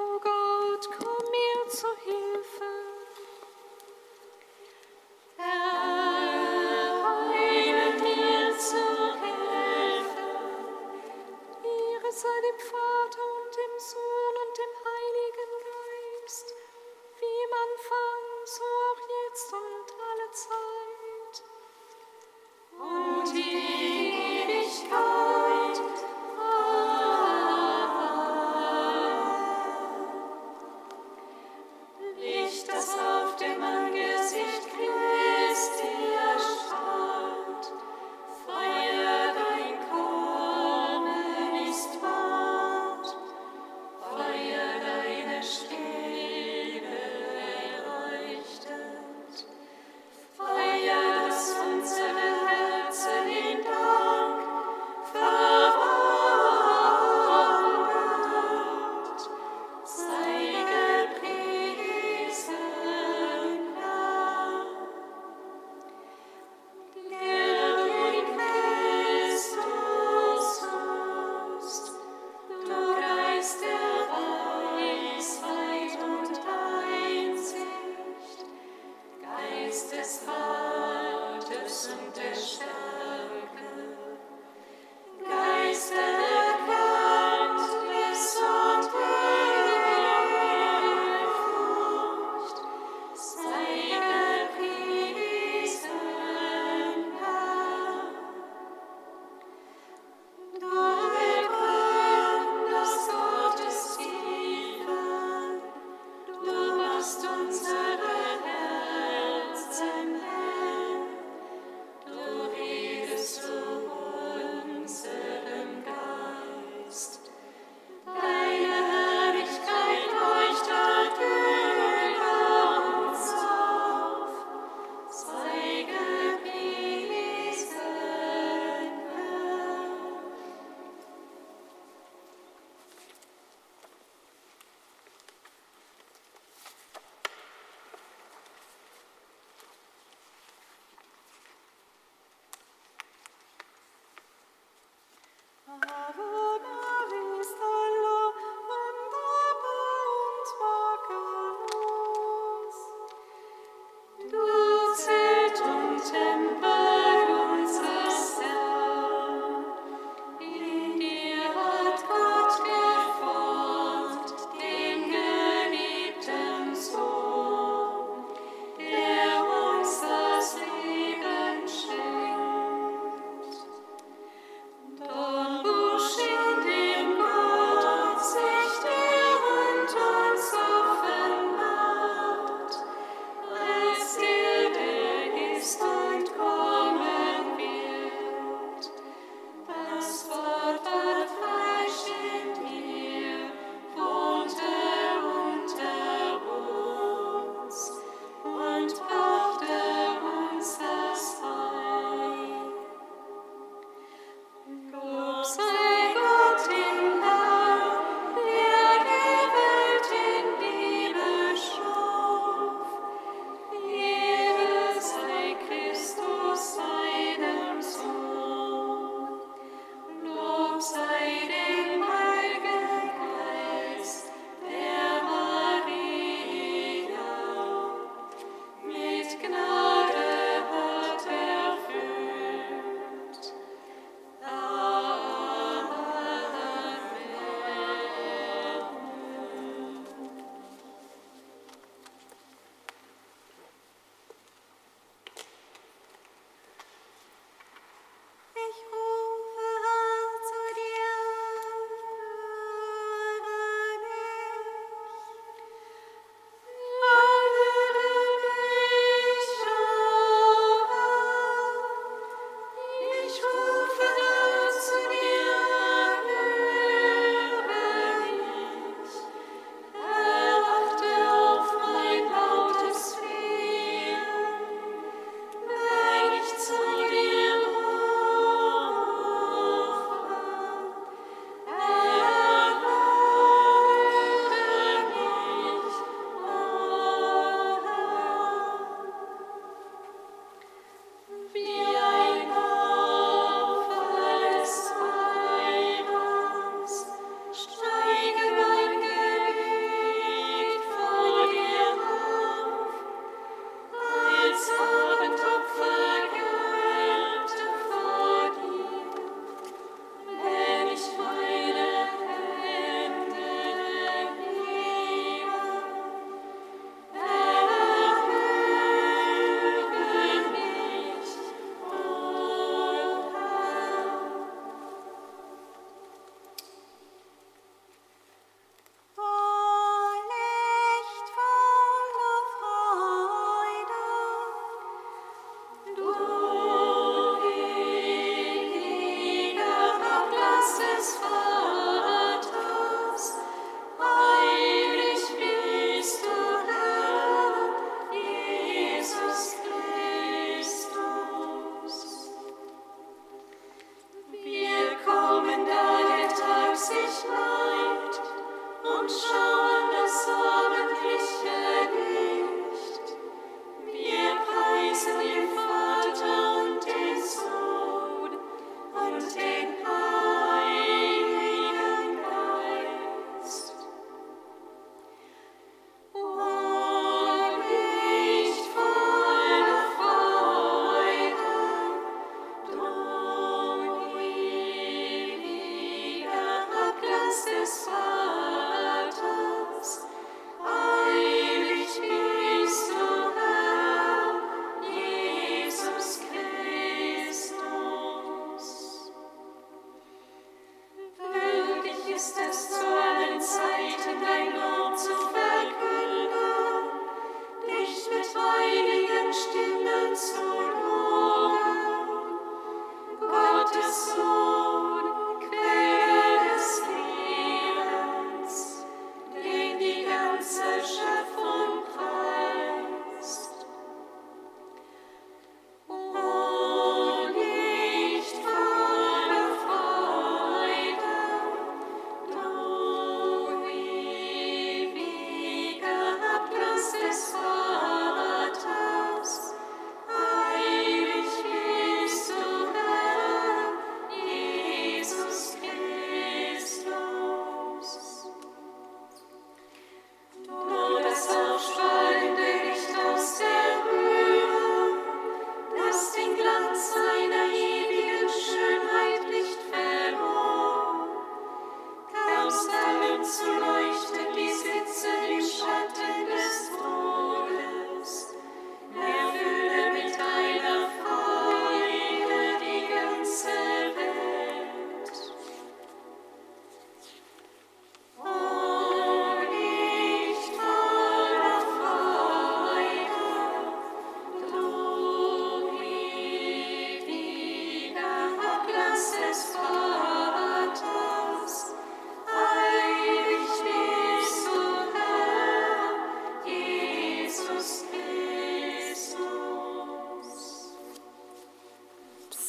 O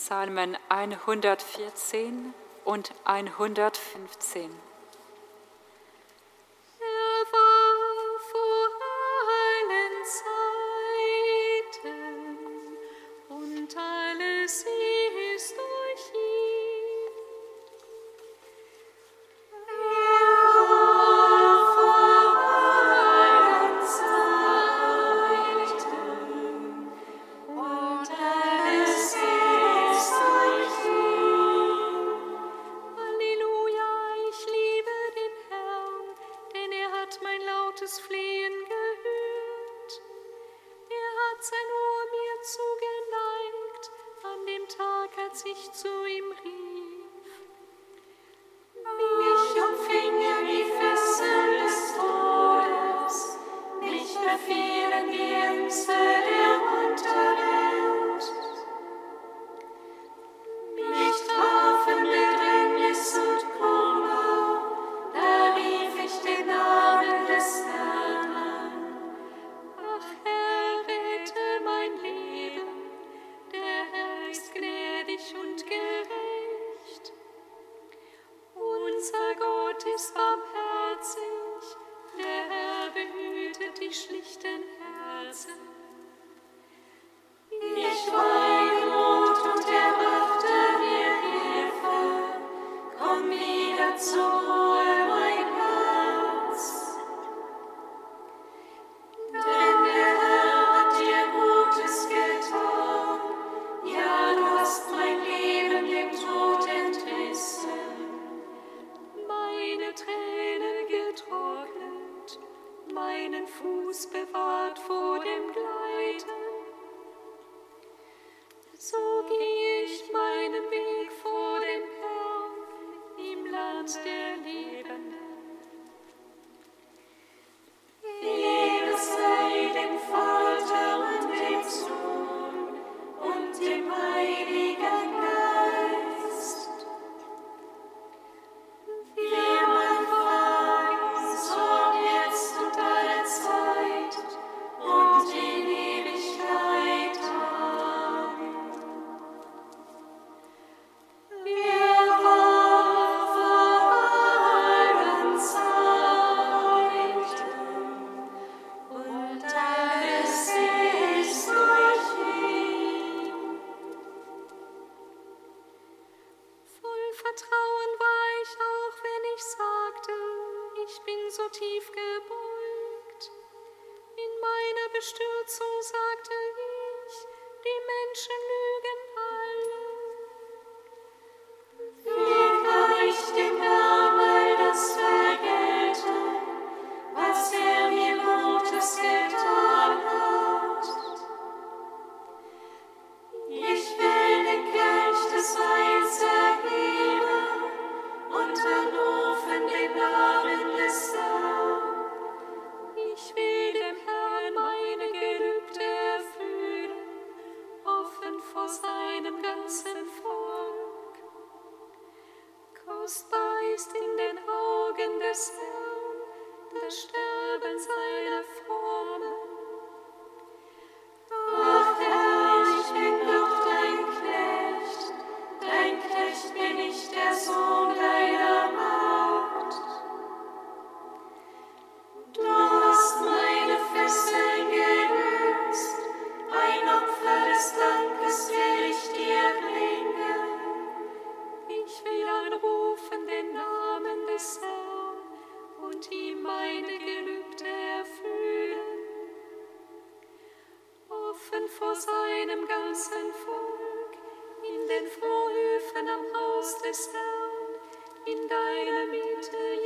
Psalmen 114 und 115. seinem ganzen Volk, in den Vorhöfen am Haus des Herrn, in deiner Mitte,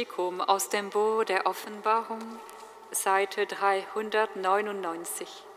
Katechetikum aus dem Buch der Offenbarung, Seite 399.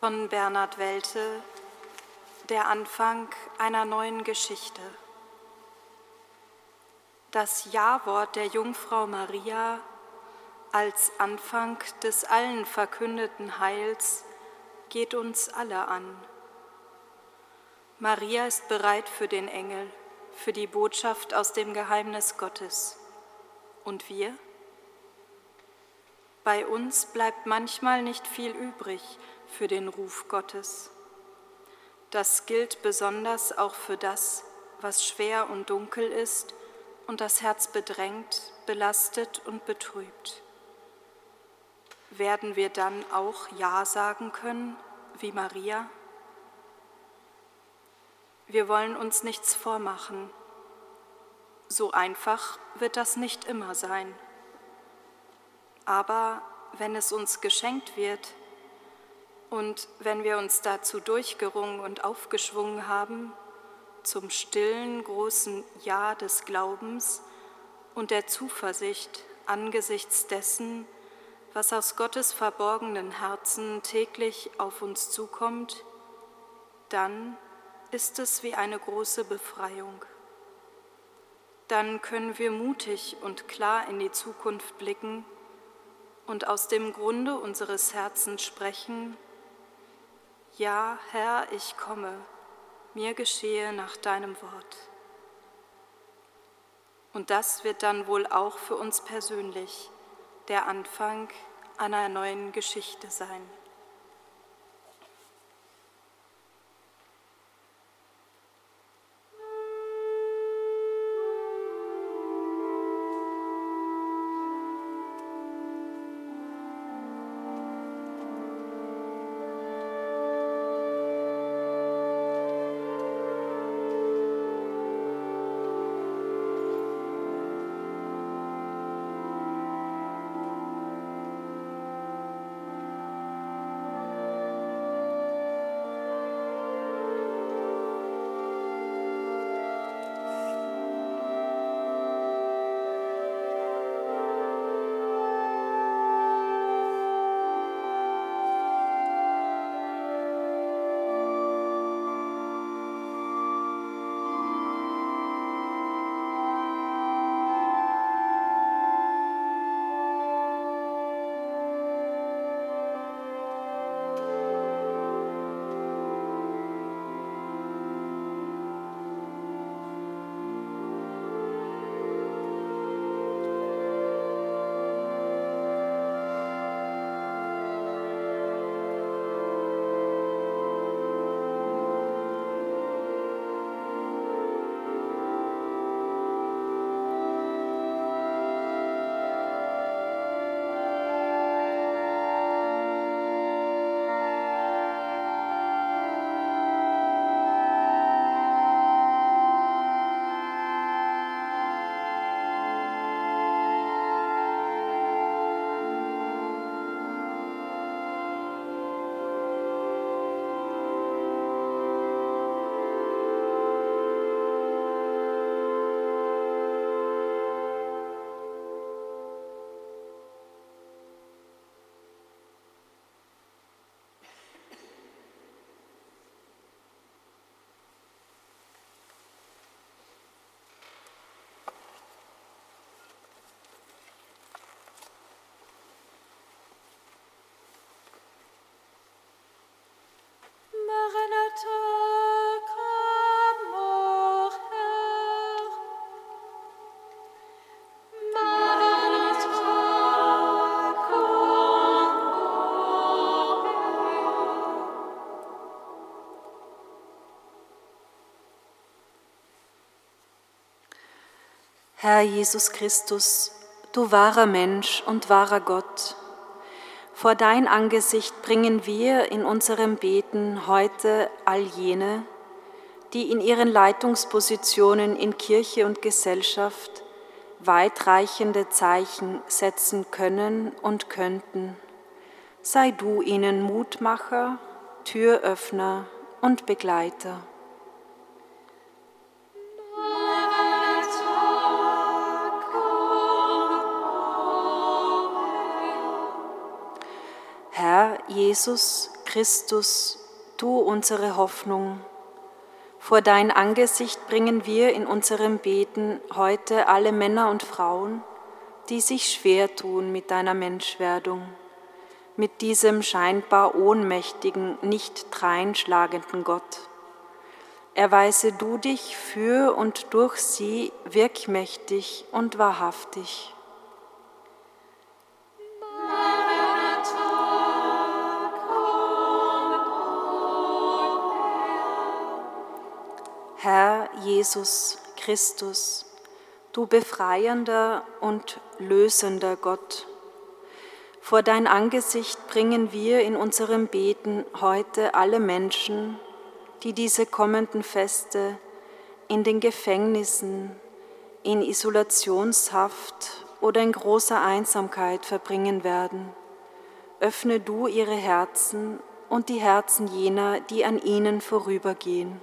von Bernhard Welte Der Anfang einer neuen Geschichte. Das Ja-Wort der Jungfrau Maria als Anfang des allen verkündeten Heils geht uns alle an. Maria ist bereit für den Engel, für die Botschaft aus dem Geheimnis Gottes. Und wir? Bei uns bleibt manchmal nicht viel übrig für den Ruf Gottes. Das gilt besonders auch für das, was schwer und dunkel ist und das Herz bedrängt, belastet und betrübt. Werden wir dann auch Ja sagen können, wie Maria? Wir wollen uns nichts vormachen. So einfach wird das nicht immer sein. Aber wenn es uns geschenkt wird und wenn wir uns dazu durchgerungen und aufgeschwungen haben, zum stillen, großen Ja des Glaubens und der Zuversicht angesichts dessen, was aus Gottes verborgenen Herzen täglich auf uns zukommt, dann ist es wie eine große Befreiung. Dann können wir mutig und klar in die Zukunft blicken und aus dem Grunde unseres Herzens sprechen, ja, Herr, ich komme, mir geschehe nach deinem Wort. Und das wird dann wohl auch für uns persönlich der Anfang einer neuen Geschichte sein. Herr Jesus Christus, du wahrer Mensch und wahrer Gott, vor dein Angesicht bringen wir in unserem Beten heute all jene, die in ihren Leitungspositionen in Kirche und Gesellschaft weitreichende Zeichen setzen können und könnten. Sei du ihnen Mutmacher, Türöffner und Begleiter. Jesus, Christus, du unsere Hoffnung. Vor dein Angesicht bringen wir in unserem Beten heute alle Männer und Frauen, die sich schwer tun mit deiner Menschwerdung, mit diesem scheinbar ohnmächtigen, nicht dreinschlagenden Gott. Erweise du dich für und durch sie wirkmächtig und wahrhaftig. Herr Jesus Christus, du befreiender und lösender Gott, vor dein Angesicht bringen wir in unserem Beten heute alle Menschen, die diese kommenden Feste in den Gefängnissen, in Isolationshaft oder in großer Einsamkeit verbringen werden. Öffne du ihre Herzen und die Herzen jener, die an ihnen vorübergehen.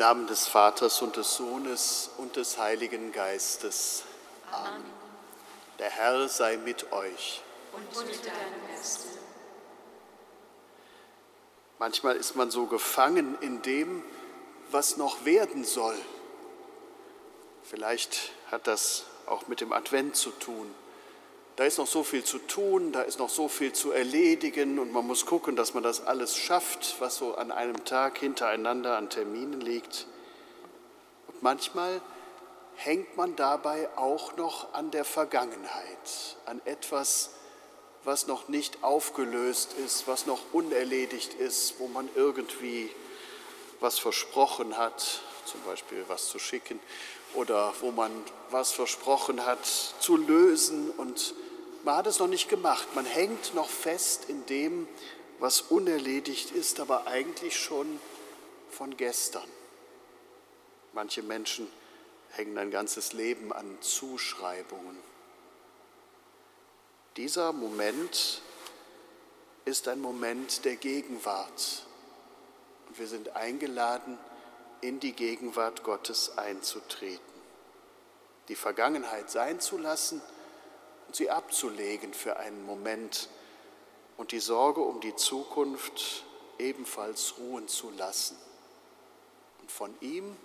Namen des Vaters und des Sohnes und des Heiligen Geistes. Amen. Der Herr sei mit euch. Manchmal ist man so gefangen in dem, was noch werden soll. Vielleicht hat das auch mit dem Advent zu tun. Da ist noch so viel zu tun, da ist noch so viel zu erledigen und man muss gucken, dass man das alles schafft, was so an einem Tag hintereinander an Terminen liegt. Und manchmal hängt man dabei auch noch an der Vergangenheit, an etwas, was noch nicht aufgelöst ist, was noch unerledigt ist, wo man irgendwie was versprochen hat, zum Beispiel was zu schicken, oder wo man was versprochen hat zu lösen und man hat es noch nicht gemacht. Man hängt noch fest in dem, was unerledigt ist, aber eigentlich schon von gestern. Manche Menschen hängen ein ganzes Leben an Zuschreibungen. Dieser Moment ist ein Moment der Gegenwart. Und wir sind eingeladen, in die Gegenwart Gottes einzutreten, die Vergangenheit sein zu lassen sie abzulegen für einen Moment und die Sorge um die Zukunft ebenfalls ruhen zu lassen und von ihm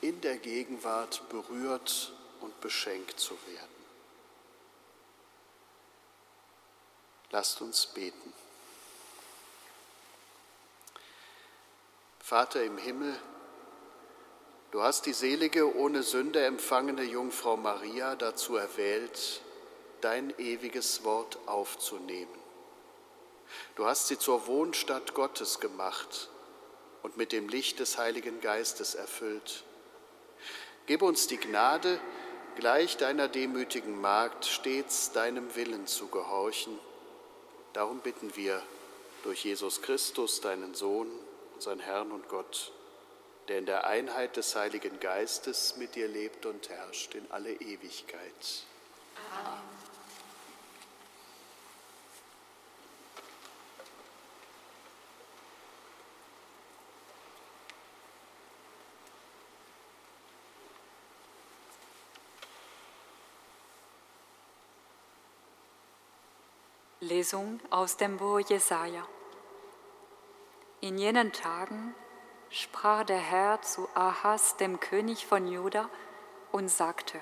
in der Gegenwart berührt und beschenkt zu werden. Lasst uns beten. Vater im Himmel, du hast die selige, ohne Sünde empfangene Jungfrau Maria dazu erwählt, dein ewiges Wort aufzunehmen. Du hast sie zur Wohnstatt Gottes gemacht und mit dem Licht des Heiligen Geistes erfüllt. Gib uns die Gnade, gleich deiner demütigen Magd stets deinem Willen zu gehorchen. Darum bitten wir durch Jesus Christus, deinen Sohn, unseren Herrn und Gott, der in der Einheit des Heiligen Geistes mit dir lebt und herrscht in alle Ewigkeit. Amen. Lesung aus dem Buch Jesaja. In jenen Tagen sprach der Herr zu Ahas, dem König von Juda, und sagte: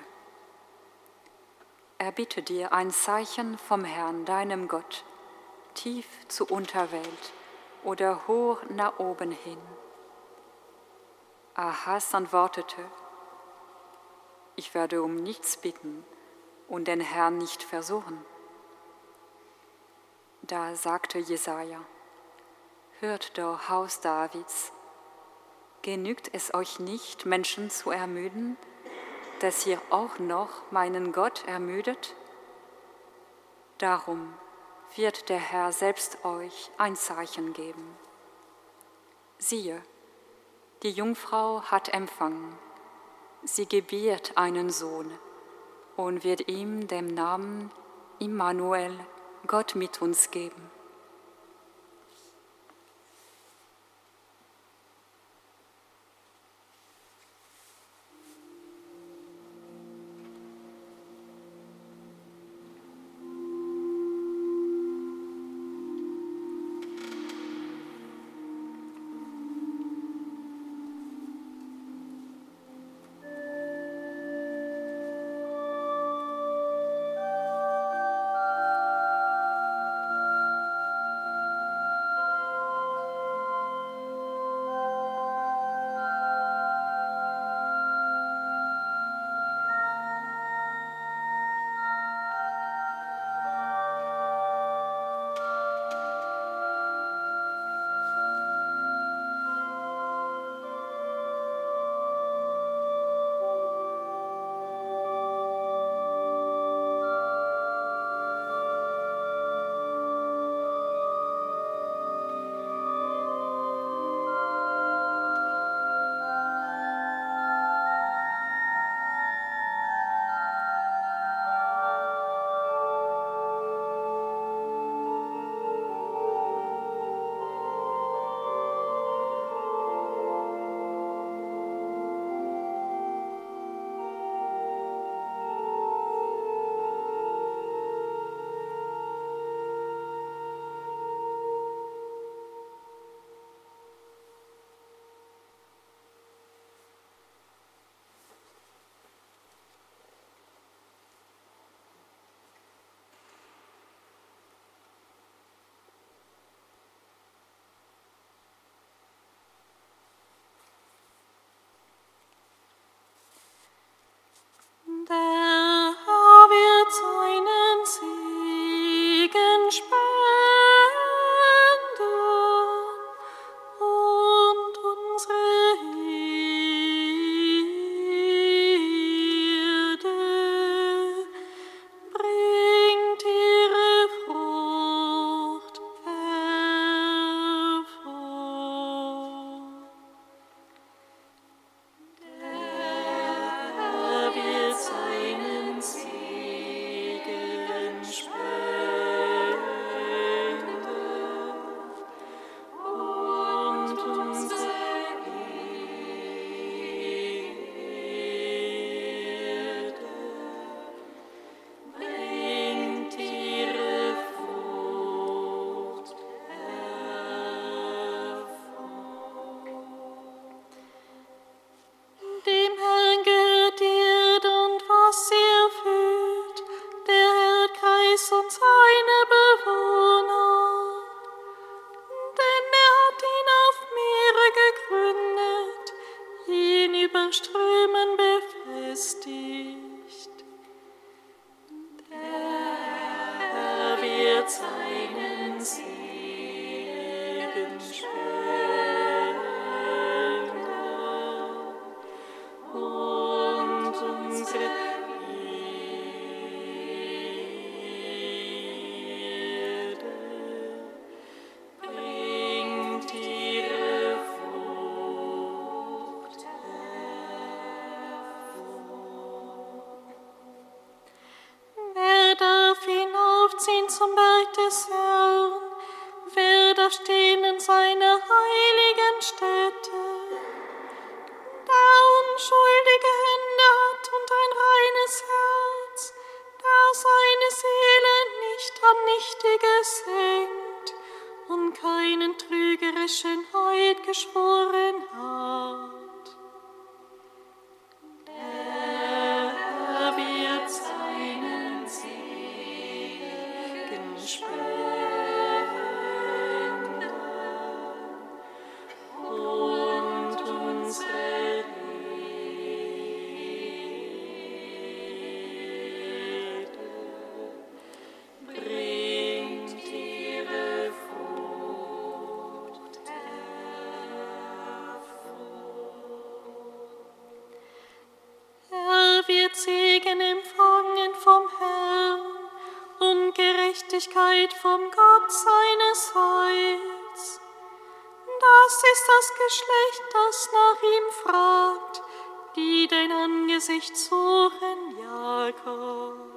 erbitte dir ein Zeichen vom Herrn, deinem Gott, tief zur Unterwelt oder hoch nach oben hin. Ahas antwortete, ich werde um nichts bitten und den Herrn nicht versuchen. Da sagte Jesaja, Hört doch, Haus Davids, genügt es euch nicht, Menschen zu ermüden, dass ihr auch noch meinen Gott ermüdet? Darum wird der Herr selbst euch ein Zeichen geben. Siehe, die Jungfrau hat empfangen, sie gebiert einen Sohn und wird ihm den Namen Immanuel, Gott mit uns geben. Vom Gott seines Heils. Das ist das Geschlecht, das nach ihm fragt, die dein Angesicht suchen, Jakob.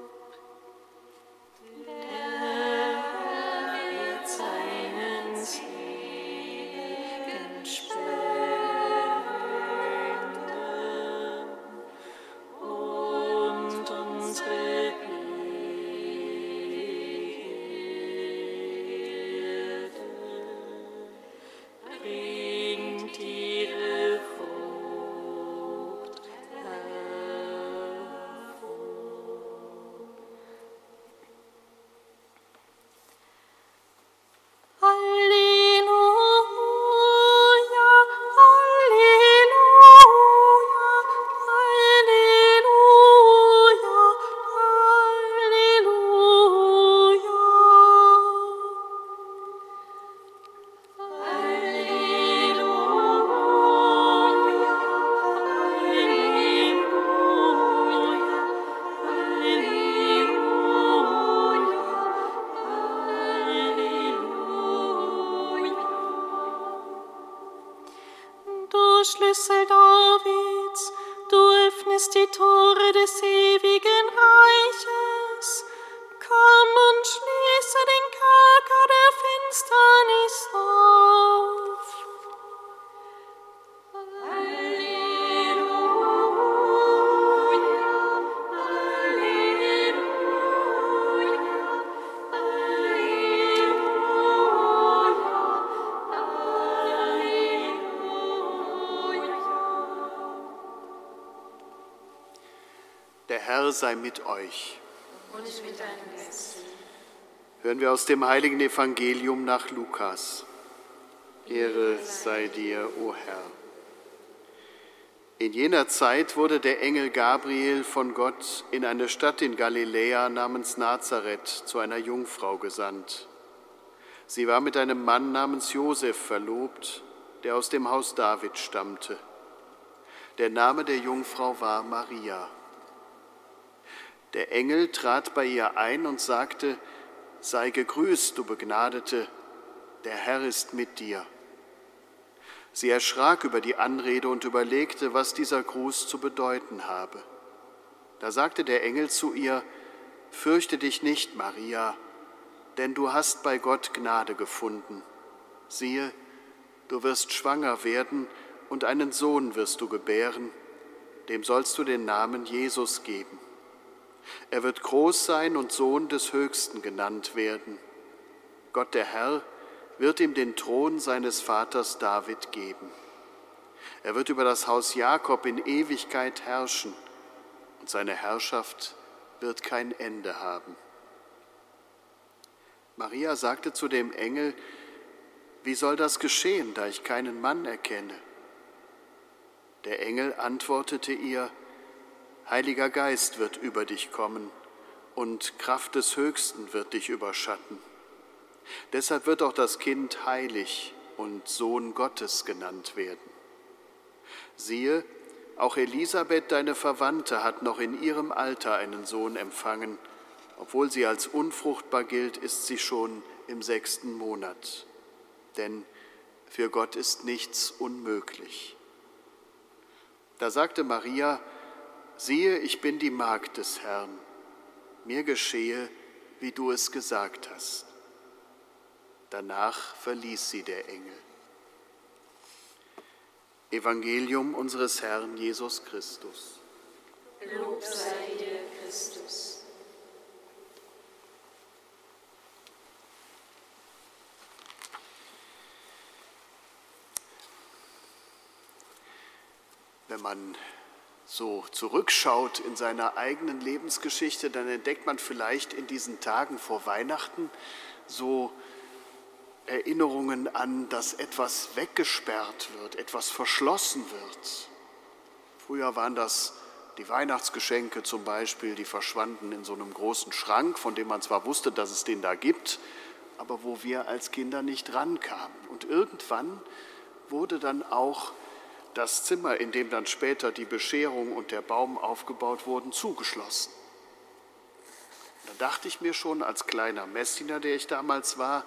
Sei mit euch. Und mit deinem Geist. Hören wir aus dem heiligen Evangelium nach Lukas. Ehre sei dir, o Herr. In jener Zeit wurde der Engel Gabriel von Gott in eine Stadt in Galiläa namens Nazareth zu einer Jungfrau gesandt. Sie war mit einem Mann namens Josef verlobt, der aus dem Haus David stammte. Der Name der Jungfrau war Maria. Der Engel trat bei ihr ein und sagte, Sei gegrüßt, du Begnadete, der Herr ist mit dir. Sie erschrak über die Anrede und überlegte, was dieser Gruß zu bedeuten habe. Da sagte der Engel zu ihr, Fürchte dich nicht, Maria, denn du hast bei Gott Gnade gefunden. Siehe, du wirst schwanger werden und einen Sohn wirst du gebären, dem sollst du den Namen Jesus geben. Er wird groß sein und Sohn des Höchsten genannt werden. Gott der Herr wird ihm den Thron seines Vaters David geben. Er wird über das Haus Jakob in Ewigkeit herrschen und seine Herrschaft wird kein Ende haben. Maria sagte zu dem Engel, wie soll das geschehen, da ich keinen Mann erkenne? Der Engel antwortete ihr, Heiliger Geist wird über dich kommen und Kraft des Höchsten wird dich überschatten. Deshalb wird auch das Kind heilig und Sohn Gottes genannt werden. Siehe, auch Elisabeth, deine Verwandte, hat noch in ihrem Alter einen Sohn empfangen. Obwohl sie als unfruchtbar gilt, ist sie schon im sechsten Monat. Denn für Gott ist nichts unmöglich. Da sagte Maria, siehe, ich bin die Magd des Herrn, mir geschehe, wie du es gesagt hast. Danach verließ sie der Engel. Evangelium unseres Herrn Jesus Christus. Lob sei dir, Christus. Wenn man so zurückschaut in seiner eigenen Lebensgeschichte, dann entdeckt man vielleicht in diesen Tagen vor Weihnachten so Erinnerungen an, dass etwas weggesperrt wird, etwas verschlossen wird. Früher waren das die Weihnachtsgeschenke zum Beispiel, die verschwanden in so einem großen Schrank, von dem man zwar wusste, dass es den da gibt, aber wo wir als Kinder nicht rankamen. Und irgendwann wurde dann auch das Zimmer, in dem dann später die Bescherung und der Baum aufgebaut wurden, zugeschlossen. Dann dachte ich mir schon als kleiner Messiner, der ich damals war,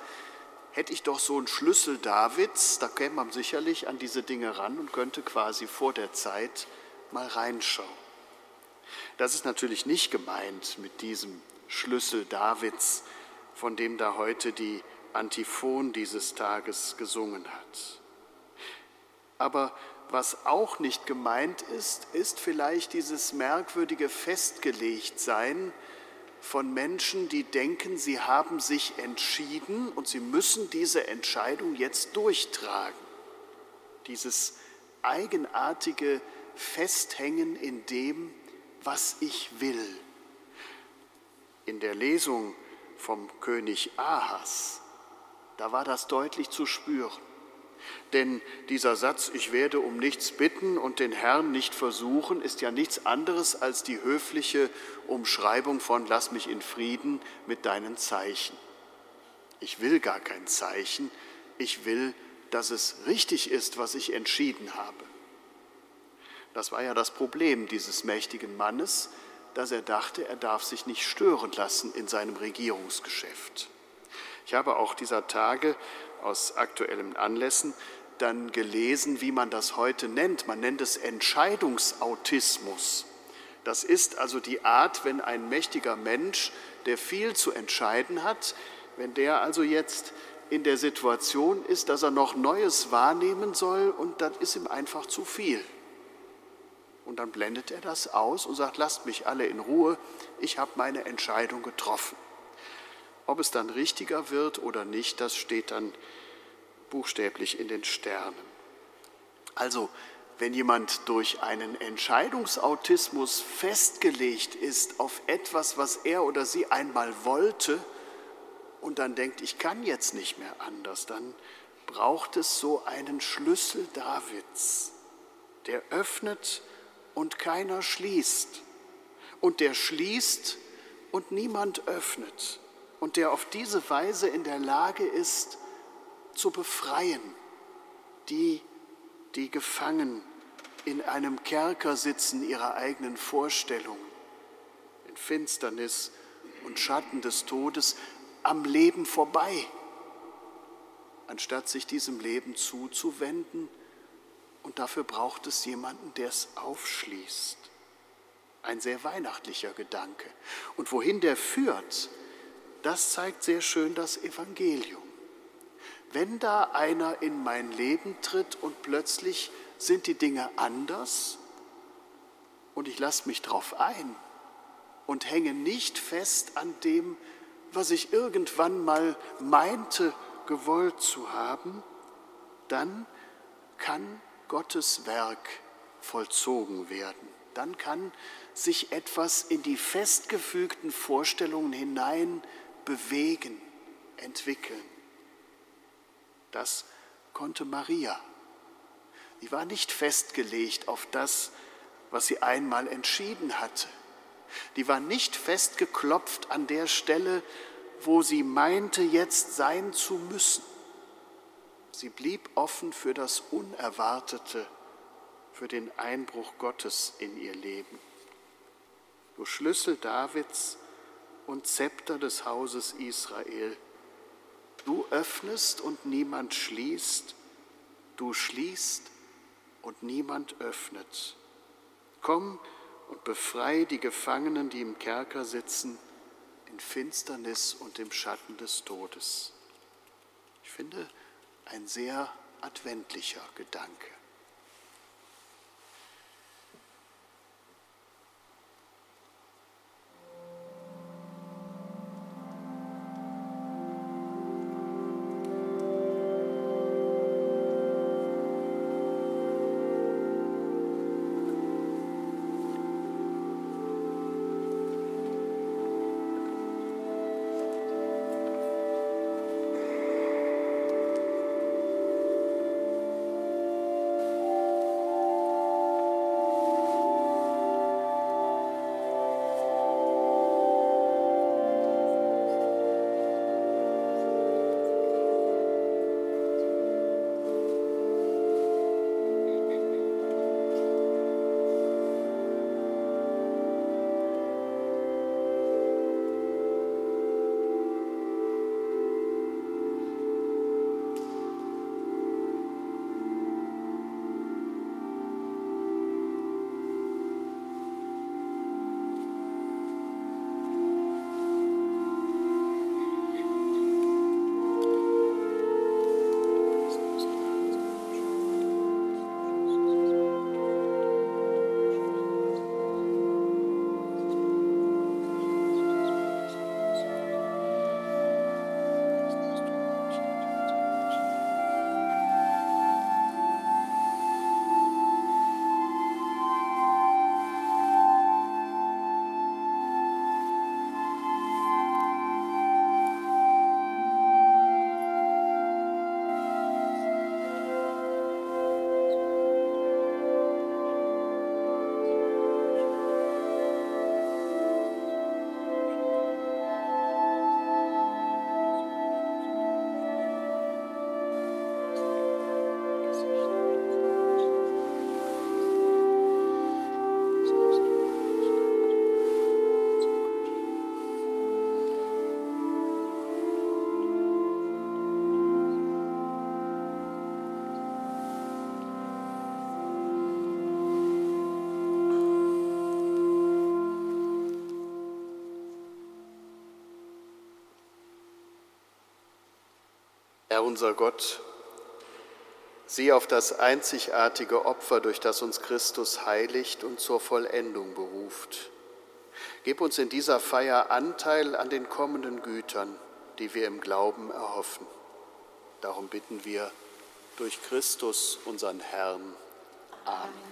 hätte ich doch so einen Schlüssel Davids, da käme man sicherlich an diese Dinge ran und könnte quasi vor der Zeit mal reinschauen. Das ist natürlich nicht gemeint mit diesem Schlüssel Davids, von dem da heute die Antiphon dieses Tages gesungen hat. Aber was auch nicht gemeint ist, ist vielleicht dieses merkwürdige Festgelegtsein von Menschen, die denken, sie haben sich entschieden und sie müssen diese Entscheidung jetzt durchtragen. Dieses eigenartige Festhängen in dem, was ich will. In der Lesung vom König Ahas, da war das deutlich zu spüren. Denn dieser Satz, ich werde um nichts bitten und den Herrn nicht versuchen, ist ja nichts anderes als die höfliche Umschreibung von Lass mich in Frieden mit deinen Zeichen. Ich will gar kein Zeichen, ich will, dass es richtig ist, was ich entschieden habe. Das war ja das Problem dieses mächtigen Mannes, dass er dachte, er darf sich nicht stören lassen in seinem Regierungsgeschäft. Ich habe auch dieser Tage aus aktuellen Anlässen dann gelesen, wie man das heute nennt. Man nennt es Entscheidungsautismus. Das ist also die Art, wenn ein mächtiger Mensch, der viel zu entscheiden hat, wenn der also jetzt in der Situation ist, dass er noch Neues wahrnehmen soll und das ist ihm einfach zu viel. Und dann blendet er das aus und sagt, lasst mich alle in Ruhe, ich habe meine Entscheidung getroffen. Ob es dann richtiger wird oder nicht, das steht dann buchstäblich in den Sternen. Also, wenn jemand durch einen Entscheidungsautismus festgelegt ist auf etwas, was er oder sie einmal wollte und dann denkt, ich kann jetzt nicht mehr anders, dann braucht es so einen Schlüssel Davids, der öffnet und keiner schließt und der schließt und niemand öffnet und der auf diese Weise in der Lage ist, zu befreien, die, die gefangen in einem Kerker sitzen ihrer eigenen Vorstellungen, in Finsternis und Schatten des Todes, am Leben vorbei, anstatt sich diesem Leben zuzuwenden. Und dafür braucht es jemanden, der es aufschließt. Ein sehr weihnachtlicher Gedanke. Und wohin der führt, das zeigt sehr schön das Evangelium. Wenn da einer in mein Leben tritt und plötzlich sind die Dinge anders und ich lasse mich drauf ein und hänge nicht fest an dem, was ich irgendwann mal meinte, gewollt zu haben, dann kann Gottes Werk vollzogen werden. Dann kann sich etwas in die festgefügten Vorstellungen hinein bewegen, entwickeln. Das konnte Maria. Sie war nicht festgelegt auf das, was sie einmal entschieden hatte. Die war nicht festgeklopft an der Stelle, wo sie meinte, jetzt sein zu müssen. Sie blieb offen für das Unerwartete, für den Einbruch Gottes in ihr Leben. Du Schlüssel Davids und Zepter des Hauses Israel, du öffnest und niemand schließt, du schließt und niemand öffnet. Komm und befreie die Gefangenen, die im Kerker sitzen, in Finsternis und im Schatten des Todes. Ich finde, ein sehr adventlicher Gedanke. Herr unser Gott, sieh auf das einzigartige Opfer, durch das uns Christus heiligt und zur Vollendung beruft. Gib uns in dieser Feier Anteil an den kommenden Gütern, die wir im Glauben erhoffen. Darum bitten wir durch Christus, unseren Herrn. Amen.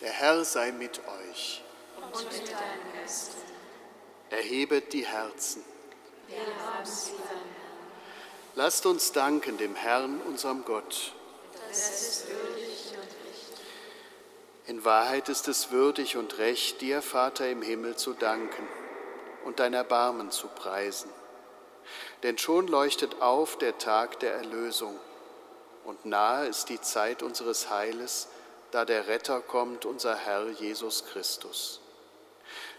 Der Herr sei mit euch. Und mit deinem Geist. Erhebet die Herzen. Wir haben sie Lasst uns danken dem Herrn, unserem Gott. Das ist würdig und recht. In Wahrheit ist es würdig und recht, dir, Vater im Himmel, zu danken und dein Erbarmen zu preisen. Denn schon leuchtet auf der Tag der Erlösung und nahe ist die Zeit unseres Heiles, da der Retter kommt, unser Herr Jesus Christus.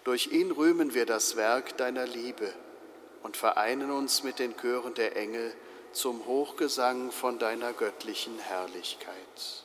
Durch ihn rühmen wir das Werk deiner Liebe und vereinen uns mit den Chören der Engel zum Hochgesang von deiner göttlichen Herrlichkeit.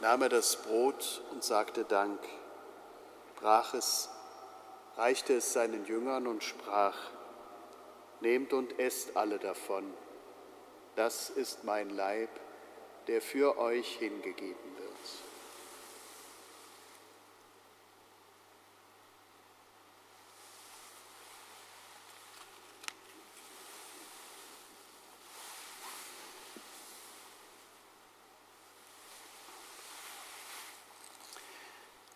nahm er das Brot und sagte Dank, brach es, reichte es seinen Jüngern und sprach, Nehmt und esst alle davon, das ist mein Leib, der für euch hingegeben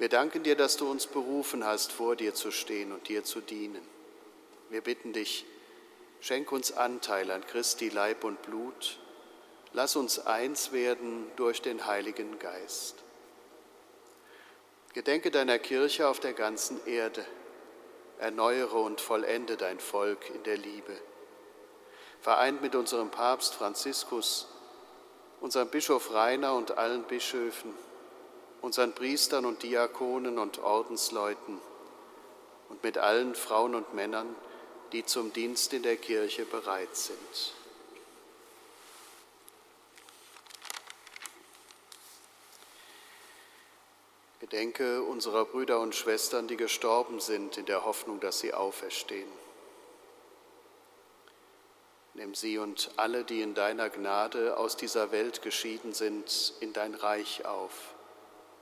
Wir danken dir, dass du uns berufen hast, vor dir zu stehen und dir zu dienen. Wir bitten dich, schenk uns Anteil an Christi Leib und Blut. Lass uns eins werden durch den Heiligen Geist. Gedenke deiner Kirche auf der ganzen Erde. Erneuere und vollende dein Volk in der Liebe. Vereint mit unserem Papst Franziskus, unserem Bischof Rainer und allen Bischöfen, unseren Priestern und Diakonen und Ordensleuten, und mit allen Frauen und Männern, die zum Dienst in der Kirche bereit sind. Gedenke unserer Brüder und Schwestern, die gestorben sind, in der Hoffnung, dass sie auferstehen. Nimm sie und alle, die in deiner Gnade aus dieser Welt geschieden sind, in dein Reich auf,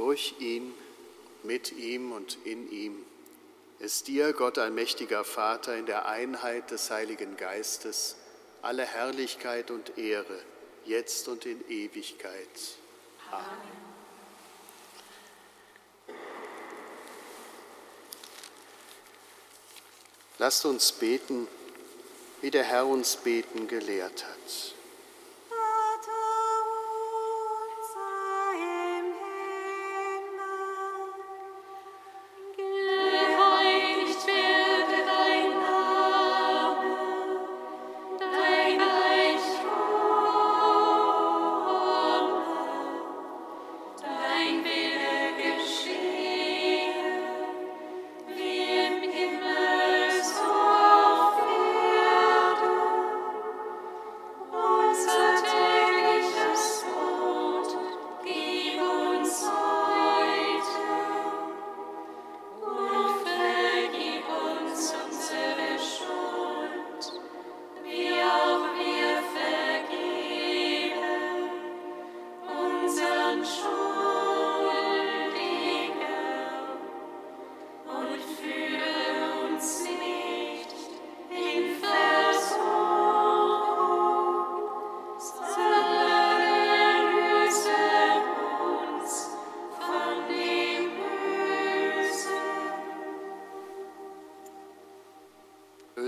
Durch ihn, mit ihm und in ihm ist dir, Gott allmächtiger Vater, in der Einheit des Heiligen Geistes, alle Herrlichkeit und Ehre, jetzt und in Ewigkeit. Amen. Lasst uns beten, wie der Herr uns beten gelehrt hat.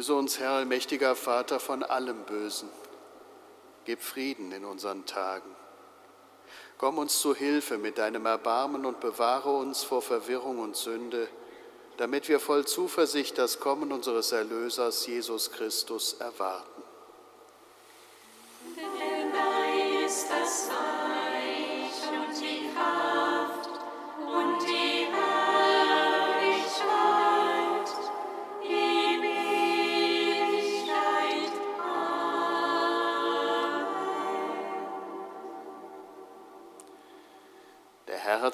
Löse uns, Herr, allmächtiger Vater, von allem Bösen. Gib Frieden in unseren Tagen. Komm uns zu Hilfe mit deinem Erbarmen und bewahre uns vor Verwirrung und Sünde, damit wir voll Zuversicht das Kommen unseres Erlösers Jesus Christus erwarten.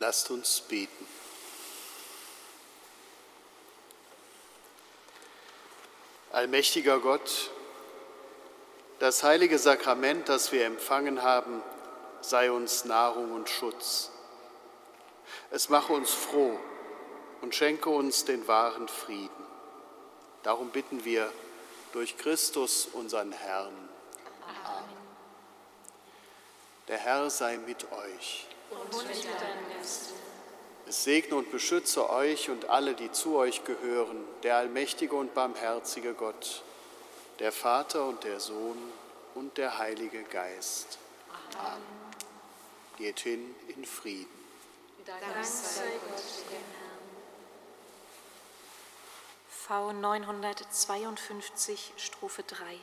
Lasst uns beten. Allmächtiger Gott, das heilige Sakrament, das wir empfangen haben, sei uns Nahrung und Schutz. Es mache uns froh und schenke uns den wahren Frieden. Darum bitten wir durch Christus, unseren Herrn. Amen. Der Herr sei mit euch. Es segne und beschütze euch und alle, die zu euch gehören, der allmächtige und barmherzige Gott, der Vater und der Sohn und der Heilige Geist. Amen. Geht hin in Frieden. Dank sei Gott, dem Herrn. V 952, Strophe 3.